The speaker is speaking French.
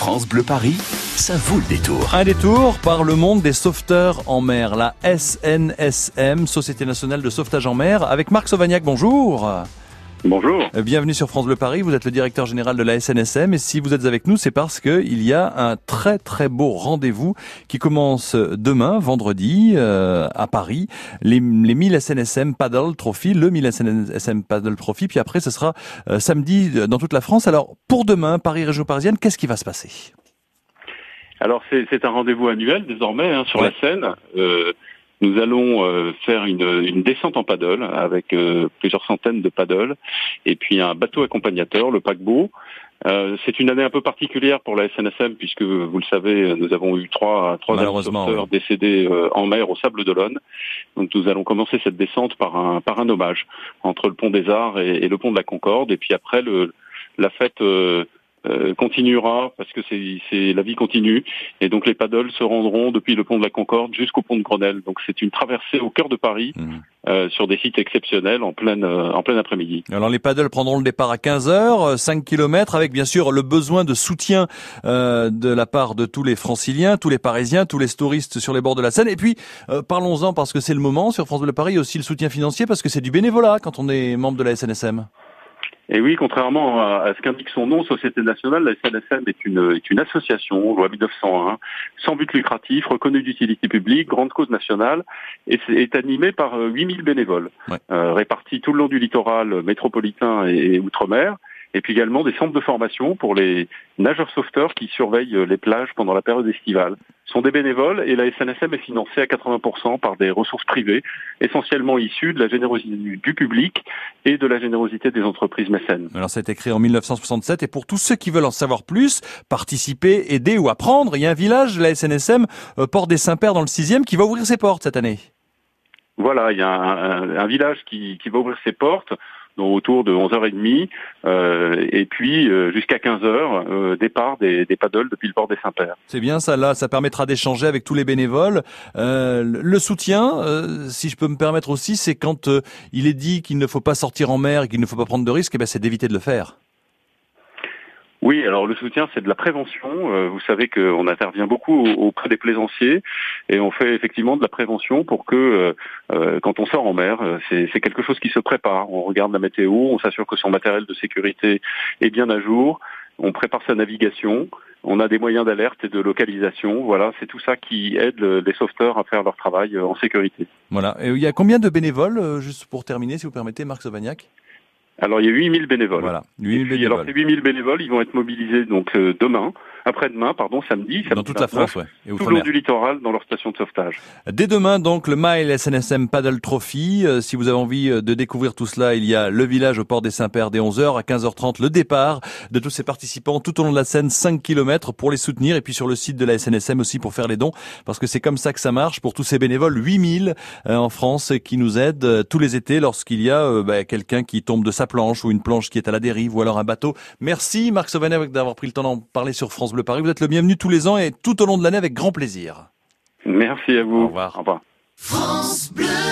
France Bleu Paris, ça vaut le détour. Un détour par le monde des sauveteurs en mer, la SNSM, Société nationale de sauvetage en mer, avec Marc Sauvagnac. Bonjour. Bonjour. Bienvenue sur France Bleu Paris. Vous êtes le directeur général de la SNSM et si vous êtes avec nous, c'est parce que il y a un très très beau rendez-vous qui commence demain, vendredi, euh, à Paris. Les, les 1000 SNSM Paddle Trophy, le 1000 SNSM Paddle Trophy. Puis après, ce sera euh, samedi dans toute la France. Alors pour demain, Paris région parisienne, qu'est-ce qui va se passer? Alors c'est un rendez-vous annuel désormais hein, sur la. Euh, nous allons euh, faire une, une, descente en paddle avec euh, plusieurs centaines de paddles et puis un bateau accompagnateur, le paquebot. Euh, c'est une année un peu particulière pour la SNSM puisque vous le savez, nous avons eu trois trois sauveteurs décédés en mer au Sable d'Olonne. Donc nous allons commencer cette descente par un par un hommage entre le pont des Arts et, et le pont de la Concorde et puis après le la fête euh, continuera parce que c'est la vie continue et donc les paddles se rendront depuis le pont de la Concorde jusqu'au pont de Grenelle. Donc c'est une traversée au cœur de Paris mmh. euh, sur des sites exceptionnels en pleine euh, en plein après-midi. Alors les paddles prendront le départ à 15 heures, 5 km avec bien sûr le besoin de soutien de la part de tous les franciliens, tous les parisiens, tous les touristes sur les bords de la Seine et puis parlons-en parce que c'est le moment sur France Bleu Paris aussi le soutien financier parce que c'est du bénévolat quand on est membre de la SNSM. Et oui, contrairement à, ce qu'indique son nom, Société nationale, la SNSM est une, est une association, loi 1901, sans but lucratif, reconnue d'utilité publique, grande cause nationale, et est, animée par 8000 euh, bénévoles, euh, répartis tout le long du littoral métropolitain et outre-mer et puis également des centres de formation pour les nageurs sauveteurs qui surveillent euh, les plages pendant la période estivale. Ce sont des bénévoles et la SNSM est financée à 80% par des ressources privées, essentiellement issues de la générosité du public et de la générosité des entreprises mécènes. Alors ça a été créé en 1967 et pour tous ceux qui veulent en savoir plus, participer, aider ou apprendre, il y a un village, la SNSM, euh, Port des Saint-Pères dans le 6e, qui va ouvrir ses portes cette année. Voilà, il y a un, un village qui, qui va ouvrir ses portes autour de 11h30 euh, et puis euh, jusqu'à 15h euh, départ des, paddles depuis le port des Saint-Pères. C'est bien ça là, ça permettra d'échanger avec tous les bénévoles. le soutien, si je peux me permettre aussi, c'est quand il est dit qu'il ne faut pas sortir en mer qu'il ne faut pas prendre de risques, eh ben, c'est d'éviter de le faire. Oui, alors le soutien, c'est de la prévention. Euh, vous savez qu'on intervient beaucoup auprès des plaisanciers et on fait effectivement de la prévention pour que euh, euh, quand on sort en mer, c'est quelque chose qui se prépare. On regarde la météo, on s'assure que son matériel de sécurité est bien à jour, on prépare sa navigation, on a des moyens d'alerte et de localisation. Voilà, c'est tout ça qui aide les sauveteurs à faire leur travail en sécurité. Voilà. Et il y a combien de bénévoles, juste pour terminer, si vous permettez, Marc Sauvagnac? Alors il y a 8000 bénévoles. Voilà, 8000 bénévoles. Alors ces 8000 bénévoles, ils vont être mobilisés donc euh, demain après-demain, pardon, samedi. Dans toute la France, ouais. Et tout le du littoral, dans leur station de sauvetage. Dès demain, donc, le Mile SNSM Paddle Trophy. Euh, si vous avez envie euh, de découvrir tout cela, il y a le village au port des Saint-Pères dès 11h. À 15h30, le départ de tous ces participants tout au long de la Seine, 5 km pour les soutenir. Et puis sur le site de la SNSM aussi pour faire les dons. Parce que c'est comme ça que ça marche pour tous ces bénévoles, 8000 euh, en France qui nous aident tous les étés lorsqu'il y a bah, quelqu'un qui tombe de sa planche ou une planche qui est à la dérive ou alors un bateau. Merci Marc Sauvanet d'avoir pris le temps d'en parler sur France Bleu Paris. Vous êtes le bienvenu tous les ans et tout au long de l'année avec grand plaisir. Merci à vous. Au revoir. Au revoir. France Bleu.